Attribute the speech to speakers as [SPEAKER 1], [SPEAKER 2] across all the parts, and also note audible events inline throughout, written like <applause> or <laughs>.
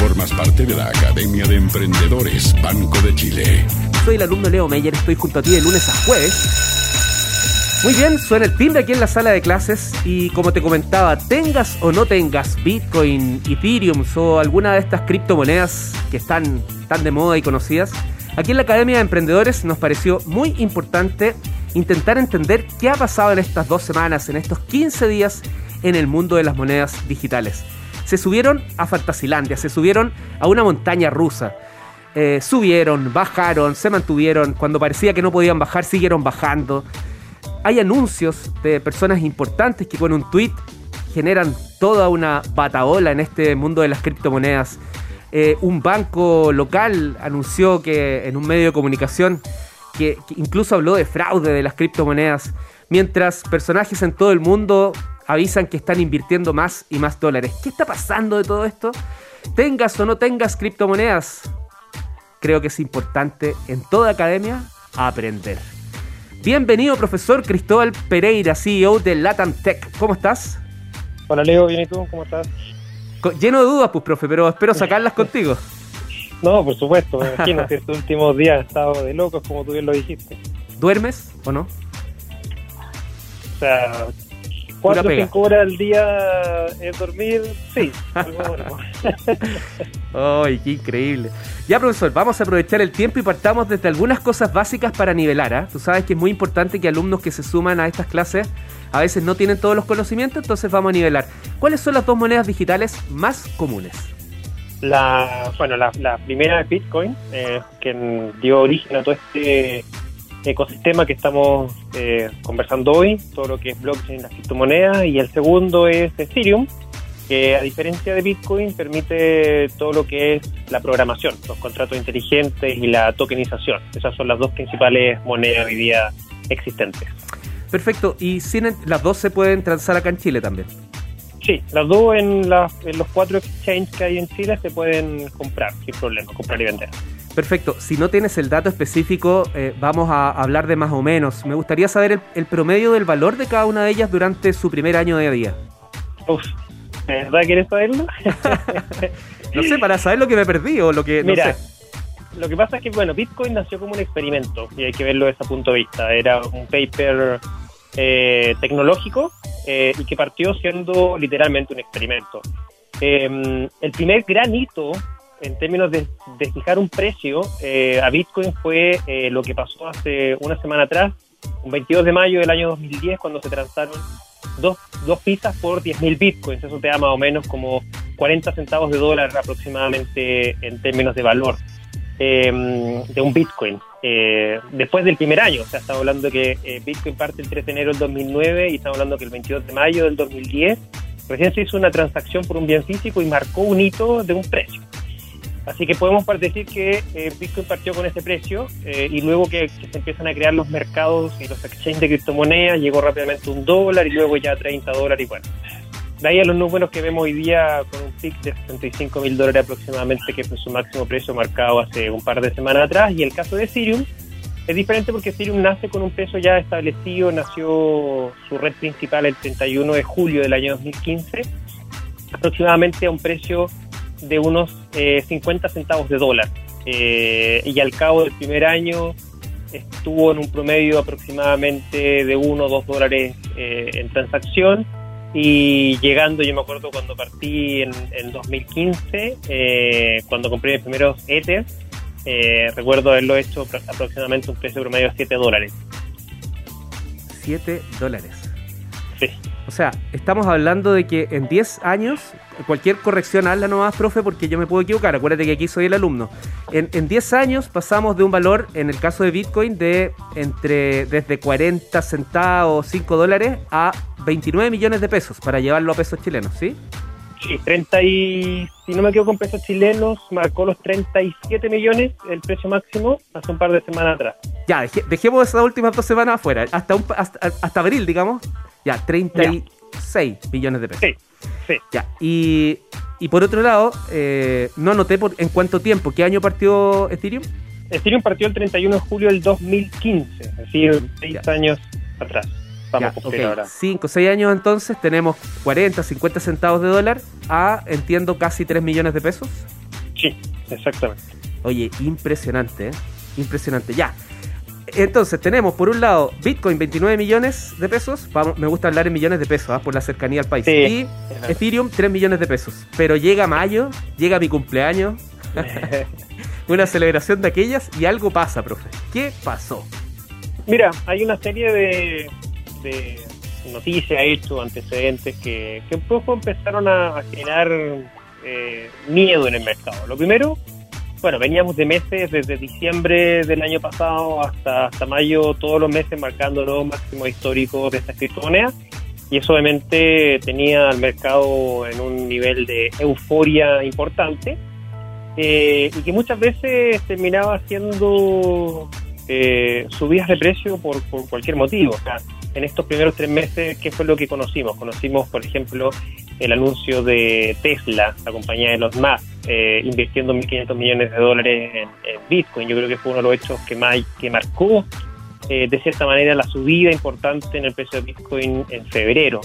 [SPEAKER 1] formas parte de la Academia de Emprendedores Banco de Chile.
[SPEAKER 2] Soy el alumno Leo Meyer, estoy junto a ti de lunes a jueves. Muy bien, suena el timbre aquí en la sala de clases y como te comentaba, tengas o no tengas Bitcoin, Ethereum o alguna de estas criptomonedas que están tan de moda y conocidas, aquí en la Academia de Emprendedores nos pareció muy importante intentar entender qué ha pasado en estas dos semanas, en estos 15 días en el mundo de las monedas digitales. Se subieron a Fantasilandia, se subieron a una montaña rusa. Eh, subieron, bajaron, se mantuvieron. Cuando parecía que no podían bajar, siguieron bajando. Hay anuncios de personas importantes que con un tweet generan toda una bataola en este mundo de las criptomonedas. Eh, un banco local anunció que en un medio de comunicación que, incluso habló de fraude de las criptomonedas, mientras personajes en todo el mundo avisan que están invirtiendo más y más dólares. ¿Qué está pasando de todo esto? Tengas o no tengas criptomonedas, creo que es importante en toda academia aprender. Bienvenido, profesor Cristóbal Pereira, CEO de Latam Tech. ¿Cómo estás?
[SPEAKER 3] Hola, Leo, bien y tú, ¿cómo estás?
[SPEAKER 2] Lleno de dudas, pues, profe, pero espero sacarlas contigo. <laughs>
[SPEAKER 3] No, por supuesto, me imagino que estos últimos días he estado de locos, como tú bien lo dijiste.
[SPEAKER 2] ¿Duermes o no?
[SPEAKER 3] O sea, cuatro o cinco horas al día es dormir, sí. <laughs>
[SPEAKER 2] ¡Ay, qué increíble! Ya, profesor, vamos a aprovechar el tiempo y partamos desde algunas cosas básicas para nivelar. ¿ah? Tú sabes que es muy importante que alumnos que se suman a estas clases a veces no tienen todos los conocimientos, entonces vamos a nivelar. ¿Cuáles son las dos monedas digitales más comunes?
[SPEAKER 3] La, bueno, la, primera es Bitcoin, eh, que dio origen a todo este ecosistema que estamos eh, conversando hoy, todo lo que es blockchain, las criptomonedas, y el segundo es Ethereum, que a diferencia de Bitcoin permite todo lo que es la programación, los contratos inteligentes y la tokenización. Esas son las dos principales monedas hoy día existentes.
[SPEAKER 2] Perfecto, y las dos se pueden transar acá en Chile también.
[SPEAKER 3] Sí, las dos en, los cuatro exchanges que hay en Chile se pueden comprar sin problema, comprar y vender.
[SPEAKER 2] Perfecto. Si no tienes el dato específico, eh, vamos a hablar de más o menos. Me gustaría saber el, promedio del valor de cada una de ellas durante su primer año de día.
[SPEAKER 3] Uf, ¿verdad quieres saberlo? <laughs>
[SPEAKER 2] no sé, para saber lo que me perdí o lo que... No sé.
[SPEAKER 3] Lo que pasa es que, bueno, Bitcoin nació como un experimento y hay que verlo desde ese punto de vista. Era un paper eh, tecnológico eh, y que partió siendo literalmente un experimento. Em, el primer gran hito en términos de, fijar un precio eh, a Bitcoin fue lo que pasó hace una semana atrás, un 22 de mayo del año 2010, cuando se transaron dos, dos pizzas por 10.000 Bitcoins. Eso te da más o menos como 40 centavos de dólar aproximadamente en términos de valor. Em, de un Bitcoin eh, después del primer año. O sea, estamos hablando que eh, Bitcoin parte el 3 de enero del 2009 y estamos hablando que el 22 de mayo del 2010 recién se hizo una transacción por un bien físico y marcó un hito de un precio. Así que podemos decir que eh, Bitcoin partió con ese precio y luego que, se empiezan a crear los mercados y los exchanges de criptomonedas, llegó rápidamente un dólar y luego ya 30 dólares y bueno, de ahí a los números que vemos hoy día con un pic de 65 mil dólares aproximadamente, que fue su máximo precio marcado hace un par de semanas atrás. Y el caso de Ethereum es diferente porque Ethereum nace con un precio ya establecido, nació su red principal el 31 de julio del año 2015, aproximadamente a un precio de unos 50 eh, centavos de dólar. Eh, y al cabo del primer año estuvo en un promedio aproximadamente de 1 o 2 dólares eh, en transacción y llegando, yo me acuerdo cuando partí en, 2015, eh, cuando compré mis primeros Ether, eh, recuerdo haberlo hecho aproximadamente un precio promedio de 7 dólares.
[SPEAKER 2] 7 dólares.
[SPEAKER 3] Sí.
[SPEAKER 2] O sea, estamos hablando de que en 10 años, cualquier corrección hazla nomás, profe, porque yo me puedo equivocar. Acuérdate que aquí soy el alumno. En, en 10 años pasamos de un valor, en el caso de Bitcoin, de entre desde 40 centavos, 5 dólares, a 29 millones de pesos para llevarlo a pesos chilenos, ¿sí?
[SPEAKER 3] Sí, 30 y, si no me equivoco, con pesos chilenos marcó los 37 millones el precio máximo hace un par de semanas atrás.
[SPEAKER 2] Ya, dejemos esas últimas dos semanas afuera, hasta, hasta, abril, digamos. Ya, 36 millones de pesos.
[SPEAKER 3] Sí, sí.
[SPEAKER 2] Ya, y, y por otro lado, eh, no anoté por, en cuánto tiempo, ¿qué año partió Ethereum?
[SPEAKER 3] Ethereum partió el 31 de julio del 2015, es decir, 6 años atrás. Vamos a okay. ahora.
[SPEAKER 2] 5 o 6 años entonces tenemos 40, 50 centavos de dólar a, entiendo, casi 3 millones de pesos.
[SPEAKER 3] Sí, exactamente.
[SPEAKER 2] Oye, impresionante, ¿eh? impresionante. Ya. Entonces tenemos por un lado Bitcoin 29 millones de pesos, Vamos, me gusta hablar en millones de pesos ¿ah? por la cercanía al país,
[SPEAKER 3] Sí.
[SPEAKER 2] y Ethereum 3 millones de pesos. Pero llega mayo, llega mi cumpleaños, <laughs> una celebración de aquellas y algo pasa, profe. ¿Qué pasó?
[SPEAKER 3] Mira, hay una serie de, de noticias, hechos, antecedentes que, que un poco empezaron a, a generar eh, miedo en el mercado. Lo primero, bueno, veníamos de meses, desde diciembre del año pasado hasta, hasta mayo, todos los meses marcando los máximos históricos de estas criptomonedas. Y eso obviamente tenía al mercado en un nivel de euforia importante eh, y que muchas veces terminaba siendo eh, subidas de precio por, por cualquier motivo. O en estos primeros tres meses, ¿qué fue lo que conocimos? Conocimos, por ejemplo, el anuncio de Tesla, la compañía de los Musk, eh, invirtiendo 1.500 millones de dólares en, en, Bitcoin. Yo creo que fue uno de los hechos que, más, que marcó, eh, de cierta manera, la subida importante en el precio de Bitcoin en febrero.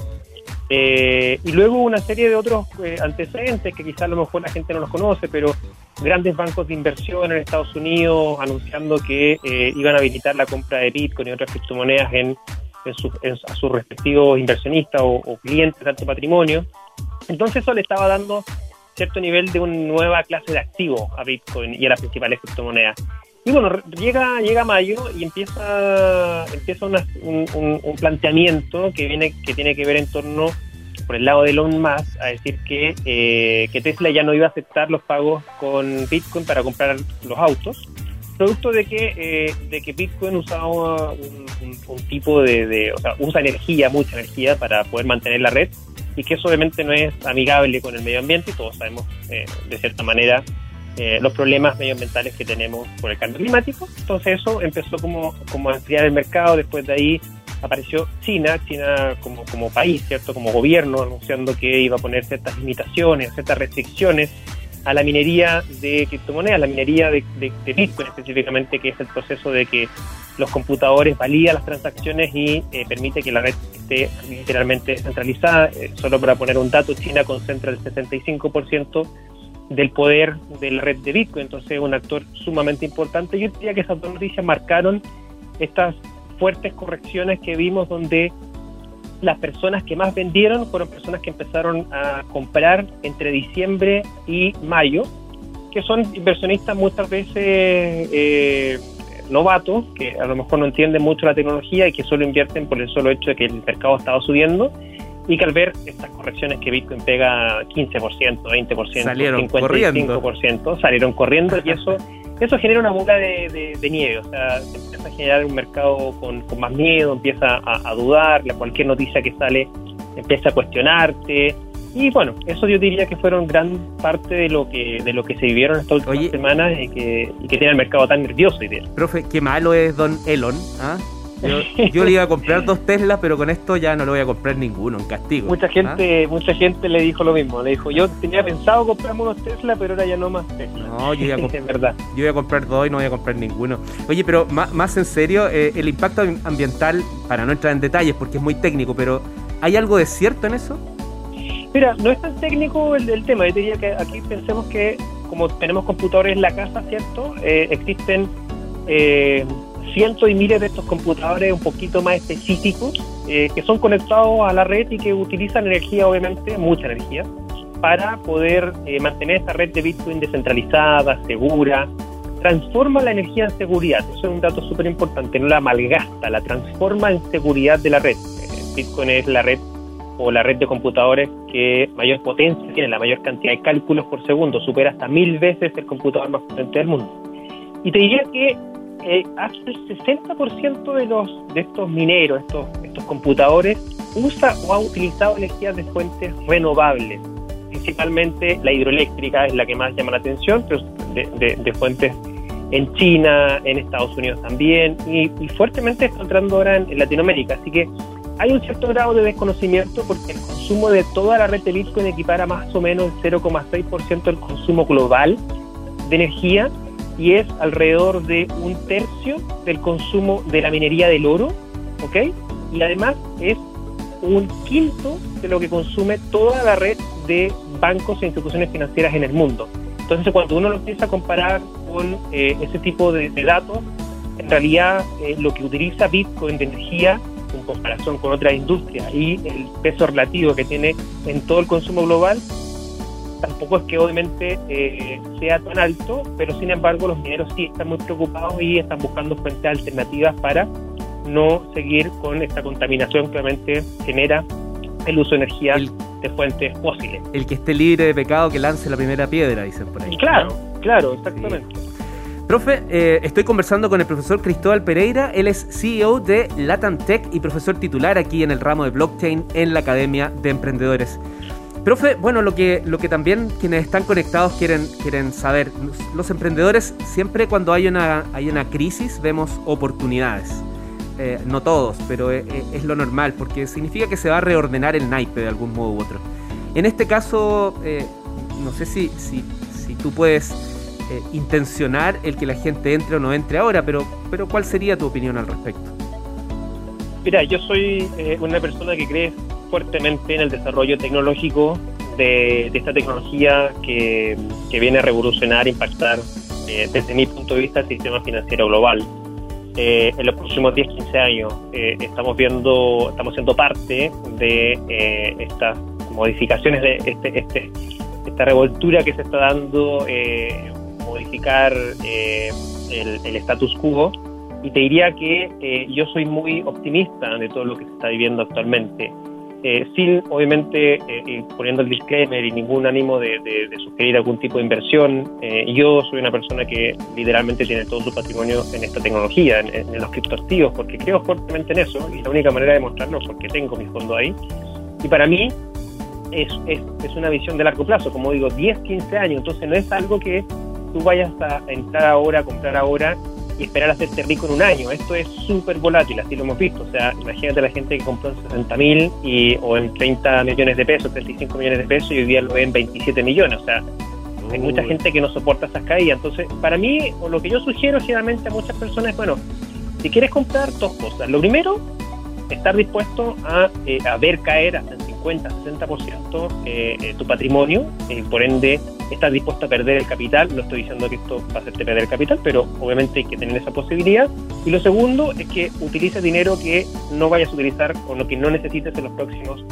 [SPEAKER 3] Eh, y luego una serie de otros eh, antecedentes que quizás a lo mejor la gente no los conoce, pero grandes bancos de inversión en Estados Unidos anunciando que eh, iban a habilitar la compra de Bitcoin y otras criptomonedas en, en, su, en a sus respectivos inversionistas o, o, clientes de alto patrimonio. Entonces eso le estaba dando cierto nivel de una nueva clase de activo a Bitcoin y a las principales criptomonedas. Y bueno, llega, llega mayo y empieza, empieza una, un, un, un, planteamiento que, viene, que tiene que ver en torno, por el lado de Elon Musk, a decir que, eh, que Tesla ya no iba a aceptar los pagos con Bitcoin para comprar los autos, producto de que, eh, de que Bitcoin usaba un, tipo de, de, o sea, usa energía, mucha energía para poder mantener la red y que eso obviamente no es amigable con el medio ambiente y todos sabemos eh, de cierta manera eh, los problemas medioambientales que tenemos por el cambio climático. Entonces eso empezó como, como a ampliar el mercado, después de ahí apareció China, China como, como país, ¿cierto? Como gobierno, anunciando que iba a poner ciertas limitaciones, ciertas restricciones a la minería de criptomonedas, la minería de, Bitcoin específicamente, que es el proceso de que los computadores validan las transacciones y eh, permite que la red esté literalmente descentralizada. Eh, solo para poner un dato, China concentra el 65% del poder de la red de Bitcoin, entonces es un actor sumamente importante. Yo diría que esas dos noticias marcaron estas fuertes correcciones que vimos donde las personas que más vendieron fueron personas que empezaron a comprar entre diciembre y mayo, que son inversionistas muchas veces eh, novatos, que a lo mejor no entienden mucho la tecnología y que solo invierten por el solo hecho de que el mercado estaba subiendo y que al ver estas correcciones que Bitcoin pega 15%, 20%,
[SPEAKER 2] salieron
[SPEAKER 3] 55%,
[SPEAKER 2] corriendo.
[SPEAKER 3] salieron corriendo y eso <laughs> eso genera una bola de, de, de, nieve, o sea, se empieza a generar un mercado con, con más miedo, empieza a, a, dudar, cualquier noticia que sale empieza a cuestionarte. Y bueno, eso yo diría que fueron gran parte de lo que de lo que se vivieron estas últimas
[SPEAKER 2] Oye,
[SPEAKER 3] semanas y que, y que tiene el mercado tan nervioso día.
[SPEAKER 2] Profe, qué malo es Don Elon, ¿ah? Yo, yo, le iba a comprar dos Teslas, pero con esto ya no le voy a comprar ninguno, en castigo.
[SPEAKER 3] Mucha gente, ¿ah? mucha gente le dijo lo mismo. Le dijo, yo tenía pensado comprarme unos Tesla, pero ahora ya no más Tesla.
[SPEAKER 2] No, yo iba a, <laughs>
[SPEAKER 3] verdad.
[SPEAKER 2] yo iba a comprar dos y no voy a comprar ninguno. Oye, pero más, más en serio, eh, el impacto ambiental, para no entrar en detalles porque es muy técnico, pero ¿hay algo de cierto en eso?
[SPEAKER 3] Mira, no es tan técnico el, el tema. Yo diría que aquí pensemos que como tenemos computadores en la casa, ¿cierto? Eh, existen eh, cientos y miles de estos computadores un poquito más específicos eh, que son conectados a la red y que utilizan energía, obviamente, mucha energía, para poder eh, mantener esta red de Bitcoin descentralizada, segura. Transforma la energía en seguridad, eso es un dato súper importante, no la malgasta, la transforma en seguridad de la red. Eh, Bitcoin es la red o la red de computadores que mayor potencia tiene, la mayor cantidad de cálculos por segundo, supera hasta mil veces el computador más potente del mundo. Y te diría que eh, hasta el 60% de los de estos mineros, estos, estos computadores, usa o ha utilizado energías de fuentes renovables. Principalmente la hidroeléctrica es la que más llama la atención, pero de, de, fuentes en China, en Estados Unidos también, y, y fuertemente está entrando ahora en, en, Latinoamérica. Así que hay un cierto grado de desconocimiento porque el consumo de toda la red de Bitcoin equipara más o menos el 0,6% del consumo global de energía y es alrededor de un tercio del consumo de la minería del oro, ¿ok? Y además es un quinto de lo que consume toda la red de bancos e instituciones financieras en el mundo. Entonces, cuando uno lo empieza a comparar con eh, ese tipo de, datos, en realidad eh, lo que utiliza Bitcoin de energía en comparación con otras industrias y el peso relativo que tiene en todo el consumo global, tampoco es que obviamente eh, sea tan alto, pero sin embargo los mineros sí están muy preocupados y están buscando fuentes alternativas para no seguir con esta contaminación que obviamente genera el uso de energía de fuentes fósiles.
[SPEAKER 2] El que esté libre de pecado que lance la primera piedra, dicen por ahí.
[SPEAKER 3] Claro, claro, exactamente.
[SPEAKER 2] Profe, eh, estoy conversando con el profesor Cristóbal Pereira, él es CEO de Latam Tech y profesor titular aquí en el ramo de blockchain en la Academia de Emprendedores. Profe, bueno, lo que, lo que también quienes están conectados quieren, quieren saber, los emprendedores siempre cuando hay una, hay una crisis vemos oportunidades. Eh, no todos, pero eh, eh, es, lo normal, porque significa que se va a reordenar el naipe de algún modo u otro. En este caso, no sé si, si, si tú puedes intencionar el que la gente entre o no entre ahora, pero, pero ¿cuál sería tu opinión al respecto?
[SPEAKER 3] Mira, yo soy una persona que cree fuertemente en el desarrollo tecnológico de, esta tecnología que, que, viene a revolucionar, impactar desde mi punto de vista el sistema financiero global eh, en los próximos 10, 15 años eh, estamos viendo, estamos siendo parte de eh, estas modificaciones de este, este, esta revoltura que se está dando, modificar el, el, status quo. Y te diría que yo soy muy optimista de todo lo que se está viviendo actualmente. Eh, sin obviamente eh, poniendo el disclaimer y ningún ánimo de, sugerir algún tipo de inversión. Eh, yo soy una persona que literalmente tiene todo su patrimonio en esta tecnología, en, los criptoactivos, porque creo fuertemente en eso y la única manera de mostrarlo es porque tengo mi fondo ahí. Y para mí es, es, es una visión de largo plazo, como digo, 10, 15 años, entonces no es algo que tú vayas a entrar ahora, a comprar ahora y esperar a hacerte rico en un año. Esto es súper volátil, así lo hemos visto. O sea, imagínate la gente que compró en 60 mil o en 30 millones de pesos, 35 millones de pesos y hoy día lo ve en 27 millones. O sea, hay mucha gente que no soporta esas caídas. Entonces, para mí, o lo que yo sugiero generalmente a muchas personas es, bueno, si quieres comprar dos cosas. Lo primero, estar dispuesto a, eh, a ver caer hasta el 50, 60% eh, eh, tu patrimonio, eh, por ende estás dispuesto a perder el capital. No estoy diciendo que esto va a hacerte perder el capital, pero obviamente hay que tener esa posibilidad. Y lo segundo es que utilices dinero que no vayas a utilizar o lo que no necesites en los próximos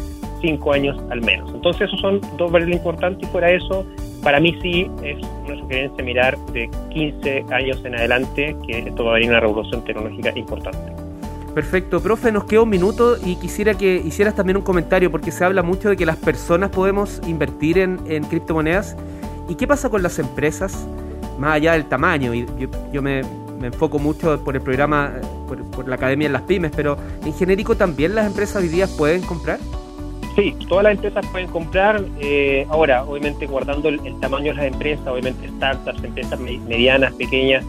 [SPEAKER 3] cinco años al menos. Entonces esos son dos variables importantes y fuera eso, para mí sí es una sugerencia mirar de 15 años en adelante que esto va a venir una revolución tecnológica importante.
[SPEAKER 2] Perfecto, profe, nos queda un minuto y quisiera que hicieras también un comentario porque se habla mucho de que las personas podemos invertir en, criptomonedas. ¿Y qué pasa con las empresas? Más allá del tamaño, y yo, me, enfoco mucho por el programa, por, la Academia de las Pymes, pero en genérico también las empresas hoy día pueden comprar.
[SPEAKER 3] Sí, todas las empresas pueden comprar. Eh, ahora, obviamente guardando el, tamaño de las empresas, obviamente startups, empresas medianas, pequeñas,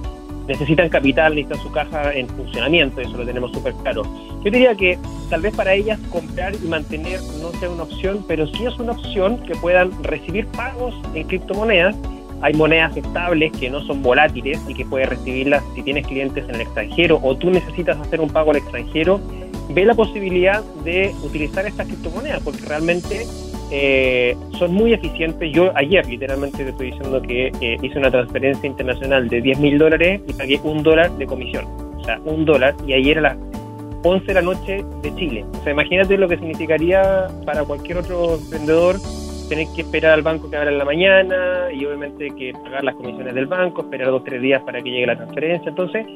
[SPEAKER 3] necesitan capital, necesitan su caja en funcionamiento, eso lo tenemos súper claro. Yo diría que tal vez para ellas comprar y mantener no sea una opción, pero sí es una opción que puedan recibir pagos en criptomonedas. Hay monedas estables que no son volátiles y que puedes recibirlas si tienes clientes en el extranjero o tú necesitas hacer un pago al extranjero. Ve la posibilidad de utilizar estas criptomonedas porque realmente eh, son muy eficientes. Yo ayer literalmente te estoy diciendo que eh, hice una transferencia internacional de 10 mil dólares y pagué un dólar de comisión. O sea, un dólar. Y ayer a las 11 de la noche de Chile. O sea, imagínate lo que significaría para cualquier otro vendedor tener que esperar al banco que abra en la mañana y obviamente que pagar las comisiones del banco, esperar dos o tres días para que llegue la transferencia. Entonces,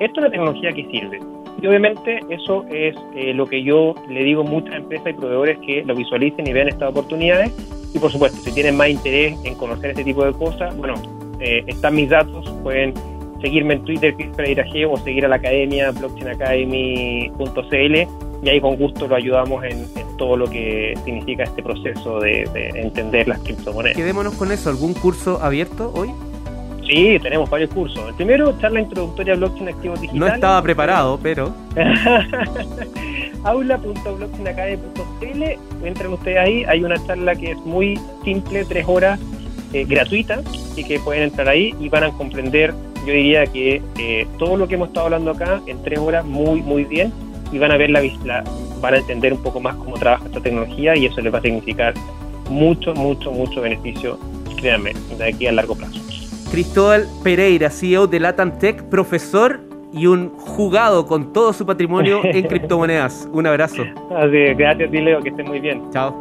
[SPEAKER 3] esto es una tecnología que sirve. Y obviamente eso es eh, lo que yo le digo a muchas empresas y proveedores que lo visualicen y vean estas oportunidades. Y por supuesto, si tienen más interés en conocer este tipo de cosas, bueno, eh, están mis datos, pueden seguirme en Twitter, G, o seguir a la academia, blockchainacademy.cl, y ahí con gusto lo ayudamos en, todo lo que significa este proceso de, de entender las criptomonedas.
[SPEAKER 2] Quedémonos con eso, ¿algún curso abierto hoy?
[SPEAKER 3] Sí, tenemos varios cursos. El primero, charla introductoria a blockchain activos digitales.
[SPEAKER 2] No estaba preparado, pero. <laughs>
[SPEAKER 3] aula.blockchainacademy.cl Entren ustedes ahí. Hay una charla que es muy simple, tres horas, eh, gratuita, y que pueden entrar ahí y van a comprender, yo diría que eh, todo lo que hemos estado hablando acá en tres horas muy, muy bien y van a ver la, la van a entender un poco más cómo trabaja esta tecnología y eso les va a significar mucho, mucho, mucho beneficio créanme, de aquí a largo plazo.
[SPEAKER 2] Cristóbal Pereira, CEO de Latam Tech, profesor y un jugado con todo su patrimonio en <laughs> criptomonedas. Un abrazo.
[SPEAKER 3] Así es, gracias, Leo, que esté muy bien.
[SPEAKER 2] Chao.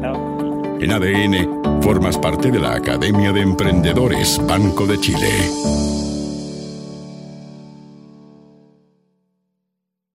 [SPEAKER 3] Chao.
[SPEAKER 1] En ADN, formas parte de la Academia de Emprendedores Banco de Chile.